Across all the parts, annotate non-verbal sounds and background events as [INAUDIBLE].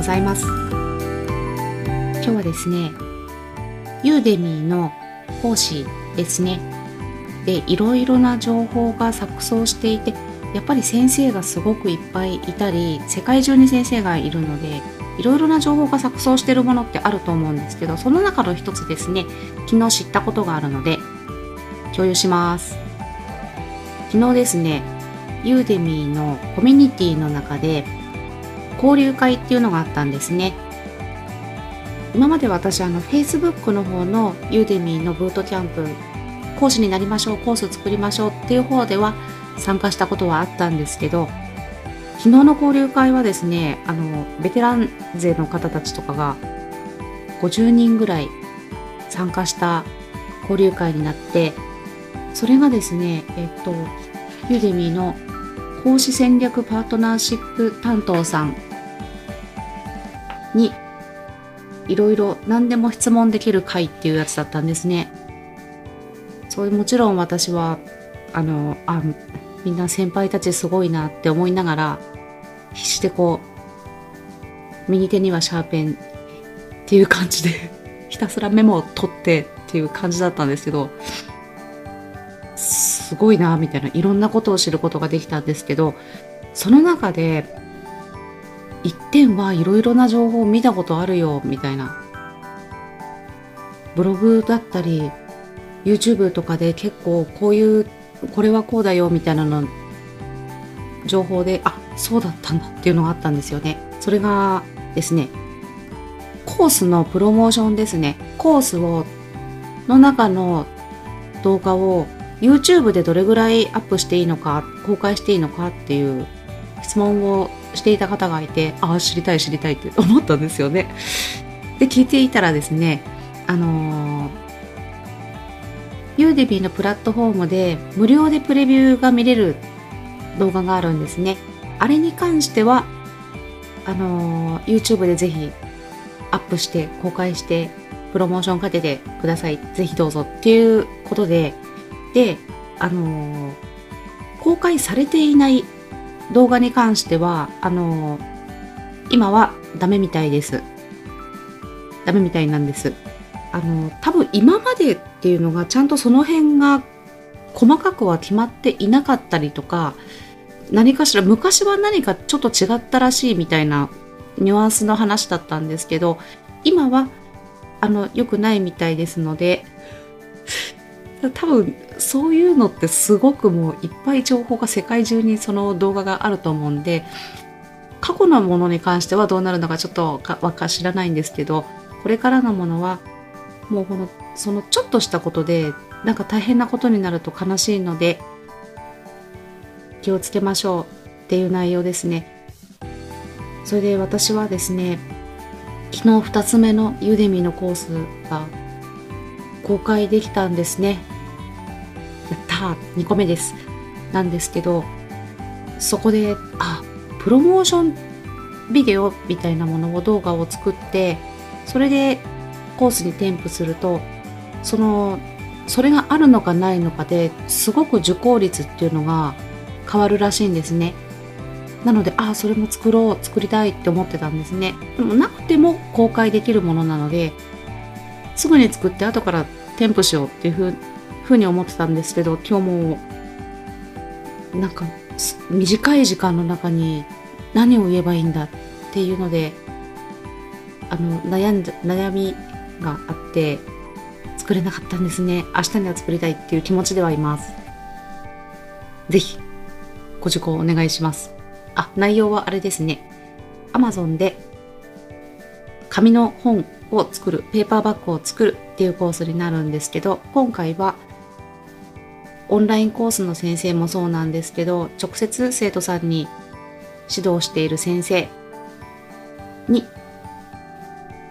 ございます。今日はですねユーデミーの講師ですね。でいろいろな情報が錯綜していてやっぱり先生がすごくいっぱいいたり世界中に先生がいるのでいろいろな情報が錯綜してるものってあると思うんですけどその中の一つですね昨日知ったことがあるので共有します。昨日ですねユーデミーのコミュニティの中で交流会っていうのがあったんですね。今まで私あの Facebook の方のユーデミーのブートキャンプ講師になりましょうコース作りましょうっていう方では参加したことはあったんですけど昨日の交流会はですねあのベテラン勢の方たちとかが50人ぐらい参加した交流会になってそれがですねえっとユーデミーの講師戦略パートナーシップ担当さんにいろいろ何でも質問できる会っていうやつだったんですね。そういうもちろん私はあのあみんな先輩たちすごいなって思いながら必死でこう右手にはシャーペンっていう感じでひたすらメモを取ってっていう感じだったんですけどすごいなみたいないろんなことを知ることができたんですけどその中で一点はいろいろな情報を見たことあるよみたいな。ブログだったり YouTube とかで結構こういうこれはこうだよみたいなの情報であそうだったんだっていうのがあったんですよね。それがですねコースのプロモーションですね。コースをの中の動画を YouTube でどれぐらいアップしていいのか公開していいのかっていう質問をしていた方がいてああ知りたい知りたいって思ったんですよね [LAUGHS] で聞いていたらですねあのーユーデビーのプラットフォームで無料でプレビューが見れる動画があるんですね。あれに関しては、あのー、YouTube でぜひアップして公開してプロモーションかけてください。ぜひどうぞっていうことで、で、あのー、公開されていない動画に関しては、あのー、今はダメみたいです。ダメみたいなんです。あの多分今までっていうのがちゃんとその辺が細かくは決まっていなかったりとか何かしら昔は何かちょっと違ったらしいみたいなニュアンスの話だったんですけど今はあの良くないみたいですので多分そういうのってすごくもういっぱい情報が世界中にその動画があると思うんで過去のものに関してはどうなるのかちょっとかか知らないんですけどこれからのものはもうこのそのちょっとしたことでなんか大変なことになると悲しいので気をつけましょうっていう内容ですね。それで私はですね昨日2つ目のユーデミのコースが公開できたんですね。やったー !2 個目です。なんですけどそこであプロモーションビデオみたいなものを動画を作ってそれでコースに添付するとそのそれがあるのかないのかですごく受講率っていうのが変わるらしいんですね。なのでああそれも作ろう作りたいって思ってたんですね。でもなくても公開できるものなのですぐに作って後から添付しようっていうふうふうに思ってたんですけど今日もなんか短い時間の中に何を言えばいいんだっていうのであの悩ん悩みがあって作れなかったんですね。明日には作りたいっていう気持ちではいます。ぜひご受講お願いします。あ内容はあれですね。Amazon で紙の本を作るペーパーバッグを作るっていうコースになるんですけど今回はオンラインコースの先生もそうなんですけど直接生徒さんに指導している先生に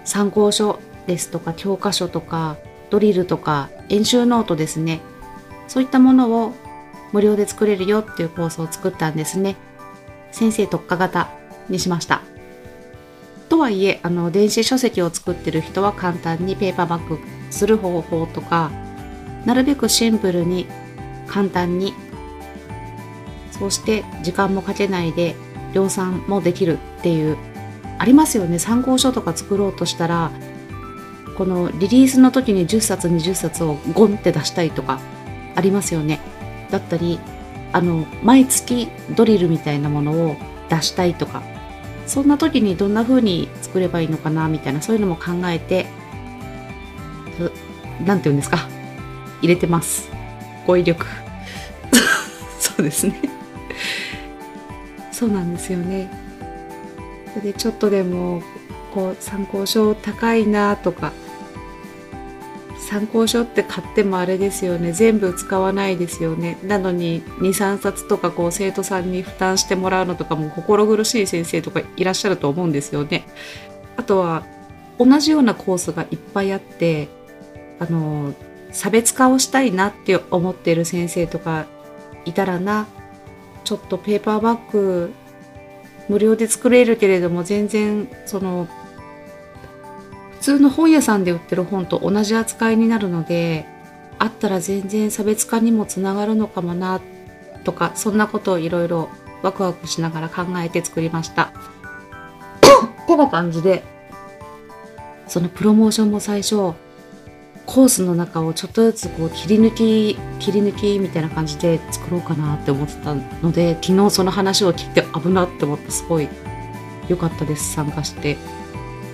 参考書ですとか教科書とかドリルとか演習ノートですね。そういったものを無料で作れるよっていうコースを作ったんですね。先生特化型にしました。とはいえあの電子書籍を作ってる人は簡単にペーパーバックする方法とかなるべくシンプルに簡単に。そして時間もかけないで量産もできるっていう。ありますよね。参考書とか作ろうとしたらこのリリースの時に10冊20冊をゴンって出したりとかありますよね。だったりあの毎月ドリルみたいなものを出したいとかそんな時にどんな風に作ればいいのかなみたいなそういうのも考えて何て言うんですか？入れてます。語彙力。[LAUGHS] そうですね。そうなんですよね。でちょっとでもこう参考書高いなとか参考書って買ってもあれですよね。全部使わないですよね。なのに23冊とかこう生徒さんに負担してもらうのとかも心苦しい先生とかいらっしゃると思うんですよね。あとは同じようなコースがいっぱいあってあの差別化をしたいなって思っている先生とかいたらなちょっとペーパーバッグ無料で作れるけれども全然その普通の本屋さんで売ってる本と同じ扱いになるのであったら全然差別化にもつながるのかもなとかそんなことをいろいろワクワクしながら考えて作りました。[COUGHS] てな感じでそのプロモーションも最初コースの中をちょっとずつこう切り抜き切り抜きみたいな感じで作ろうかなって思ってたので昨日その話を聞いて危なって思ってす。ごい良かったです。参加して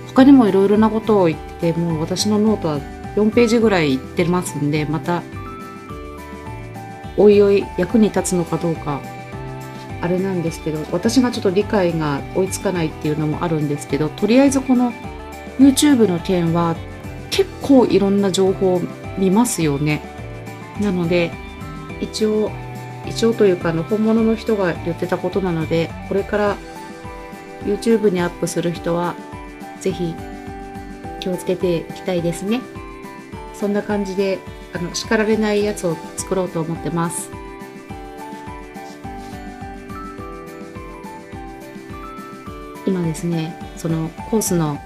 他にもいろいろなことを言ってもう私のノートは4ページぐらいいってます。んでまたおいおい役に立つのかどうかあれなんです。けど私がちょっと理解が追いつかないっていうのもあるんです。けどとりあえずこの YouTube の件は結構いろんな情報を見ますよね。なので一応一応というかあの本物の人が言ってたことなのでこれから YouTube にアップする人はぜひ気をつけていきたいですね。そんな感じであの叱られないやつを作ろうと思ってます。今ですね、そのコースの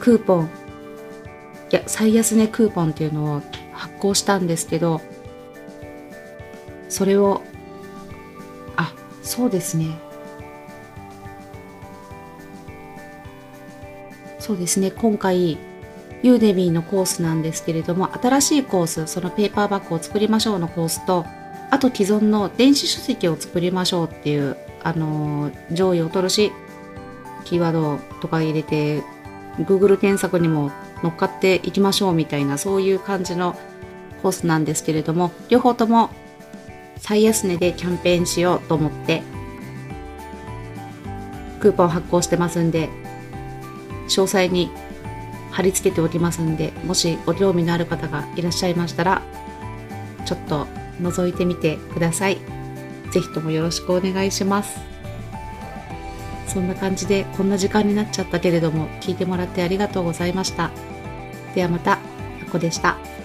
クーポン、や、最安値クーポンっていうのを発行したんですけど、それを、あ、そうですね。そうですね今回ユーデミーのコースなんですけれども新しいコースそのペーパーバッグを作りましょうのコースとあと既存の電子書籍を作りましょうっていうあの上位を取るしキーワードとか入れて Google 検索にも乗っかっていきましょうみたいなそういう感じのコースなんですけれども両方とも最安値でキャンペーンしようと思ってクーポン発行してますんで詳細に貼り付けておきますんでもしご興味のある方がいらっしゃいましたらちょっと覗いてみてください。是非ともよろしくお願いします。そんな感じでこんな時間になっちゃったけれども聞いてもらってありがとうございましたではまたあこでした。